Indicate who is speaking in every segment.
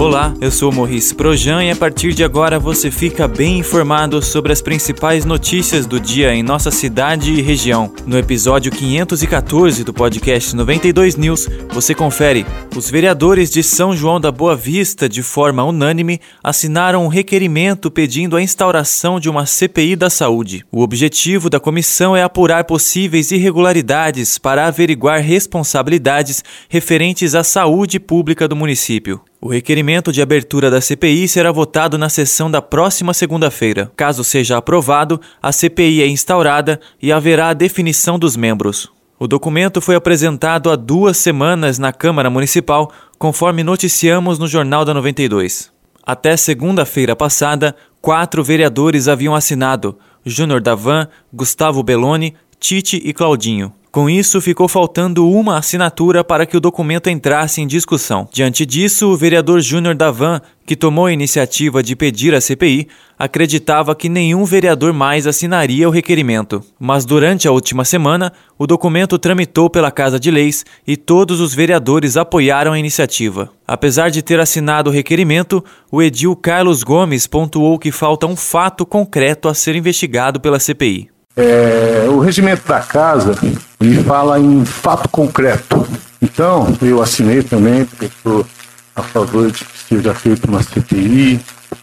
Speaker 1: Olá, eu sou Maurice Projan e a partir de agora você fica bem informado sobre as principais notícias do dia em nossa cidade e região. No episódio 514 do podcast 92 News, você confere. Os vereadores de São João da Boa Vista, de forma unânime, assinaram um requerimento pedindo a instauração de uma CPI da saúde. O objetivo da comissão é apurar possíveis irregularidades para averiguar responsabilidades referentes à saúde pública do município. O requerimento de abertura da CPI será votado na sessão da próxima segunda-feira. Caso seja aprovado, a CPI é instaurada e haverá a definição dos membros. O documento foi apresentado há duas semanas na Câmara Municipal, conforme noticiamos no Jornal da 92. Até segunda-feira passada, quatro vereadores haviam assinado: Júnior Davan, Gustavo Belloni, Tite e Claudinho. Com isso, ficou faltando uma assinatura para que o documento entrasse em discussão. Diante disso, o vereador Júnior Davan, que tomou a iniciativa de pedir a CPI, acreditava que nenhum vereador mais assinaria o requerimento. Mas durante a última semana, o documento tramitou pela Casa de Leis e todos os vereadores apoiaram a iniciativa. Apesar de ter assinado o requerimento, o edil Carlos Gomes pontuou que falta um fato concreto a ser investigado pela CPI.
Speaker 2: É, o regimento da casa ele fala em fato concreto. Então, eu assinei também, porque estou a favor de que seja feita uma CPI,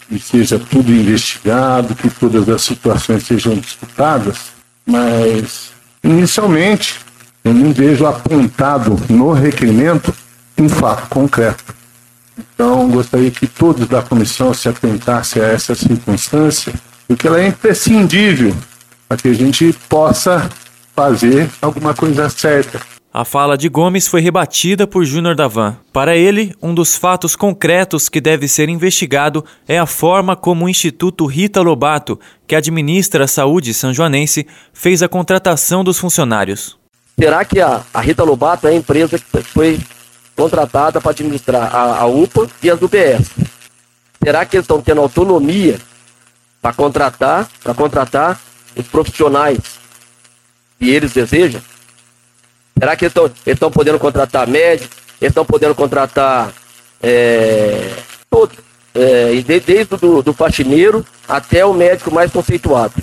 Speaker 2: que seja tudo investigado, que todas as situações sejam disputadas, mas inicialmente eu não vejo apontado no requerimento um fato concreto. Então, gostaria que todos da comissão se atentassem a essa circunstância, porque ela é imprescindível para que a gente possa fazer alguma coisa certa.
Speaker 1: A fala de Gomes foi rebatida por Júnior Davan. Para ele, um dos fatos concretos que deve ser investigado é a forma como o Instituto Rita Lobato, que administra a saúde sanjoanense, fez a contratação dos funcionários.
Speaker 3: Será que a, a Rita Lobato é a empresa que foi contratada para administrar a, a UPA e as UBS? Será que eles estão tendo autonomia para contratar, para contratar os profissionais que eles desejam? Será que eles estão podendo contratar médicos? Eles estão podendo contratar é, todo, é, desde do, do faxineiro até o médico mais conceituado.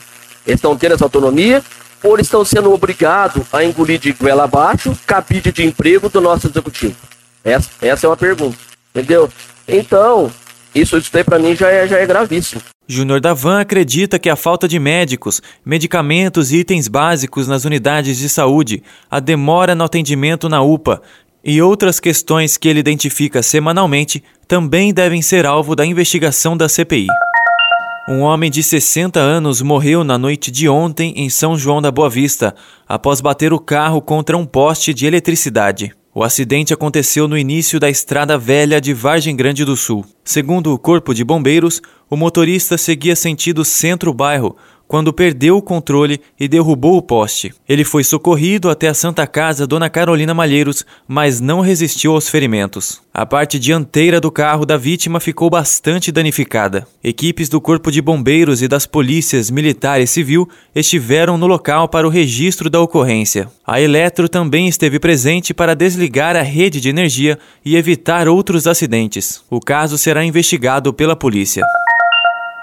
Speaker 3: Eles estão tendo essa autonomia ou eles estão sendo obrigados a engolir de goela abaixo cabide de emprego do nosso executivo? Essa, essa é uma pergunta, entendeu? Então, isso, isso para mim já é, já é gravíssimo.
Speaker 1: Júnior Davan acredita que a falta de médicos, medicamentos e itens básicos nas unidades de saúde, a demora no atendimento na UPA e outras questões que ele identifica semanalmente também devem ser alvo da investigação da CPI. Um homem de 60 anos morreu na noite de ontem em São João da Boa Vista, após bater o carro contra um poste de eletricidade. O acidente aconteceu no início da estrada velha de Vargem Grande do Sul. Segundo o Corpo de Bombeiros, o motorista seguia sentido centro-bairro quando perdeu o controle e derrubou o poste. Ele foi socorrido até a Santa Casa Dona Carolina Malheiros, mas não resistiu aos ferimentos. A parte dianteira do carro da vítima ficou bastante danificada. Equipes do Corpo de Bombeiros e das polícias militar e civil estiveram no local para o registro da ocorrência. A Eletro também esteve presente para desligar a rede de energia e evitar outros acidentes. O caso será investigado pela polícia.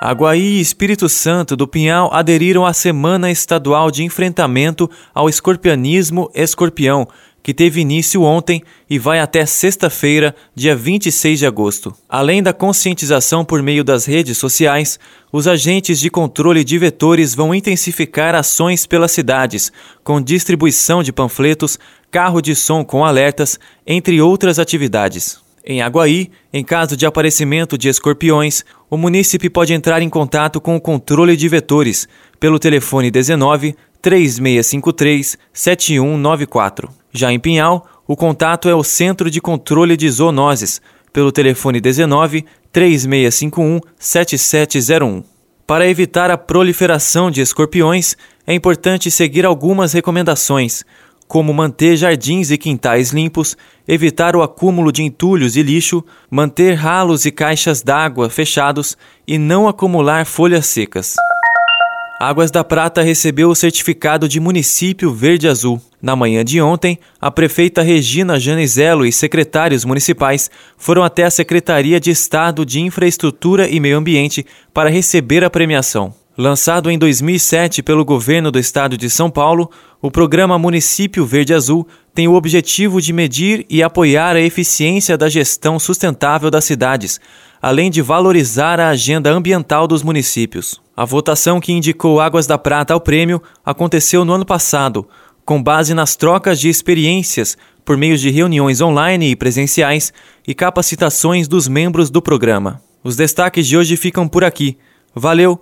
Speaker 1: Aguaí e Espírito Santo do Pinhal aderiram à Semana Estadual de Enfrentamento ao Escorpianismo Escorpião, que teve início ontem e vai até sexta-feira, dia 26 de agosto. Além da conscientização por meio das redes sociais, os agentes de controle de vetores vão intensificar ações pelas cidades, com distribuição de panfletos, carro de som com alertas, entre outras atividades. Em Aguaí, em caso de aparecimento de escorpiões, o munícipe pode entrar em contato com o controle de vetores pelo telefone 19 3653 7194. Já em Pinhal, o contato é o Centro de Controle de Zoonoses pelo telefone 19 3651 7701. Para evitar a proliferação de escorpiões, é importante seguir algumas recomendações, como manter jardins e quintais limpos, evitar o acúmulo de entulhos e lixo, manter ralos e caixas d'água fechados e não acumular folhas secas. Águas da Prata recebeu o certificado de município verde-azul. Na manhã de ontem, a prefeita Regina Janizelo e secretários municipais foram até a Secretaria de Estado de Infraestrutura e Meio Ambiente para receber a premiação. Lançado em 2007 pelo governo do estado de São Paulo, o programa Município Verde Azul tem o objetivo de medir e apoiar a eficiência da gestão sustentável das cidades, além de valorizar a agenda ambiental dos municípios. A votação que indicou Águas da Prata ao prêmio aconteceu no ano passado, com base nas trocas de experiências por meio de reuniões online e presenciais e capacitações dos membros do programa. Os destaques de hoje ficam por aqui. Valeu!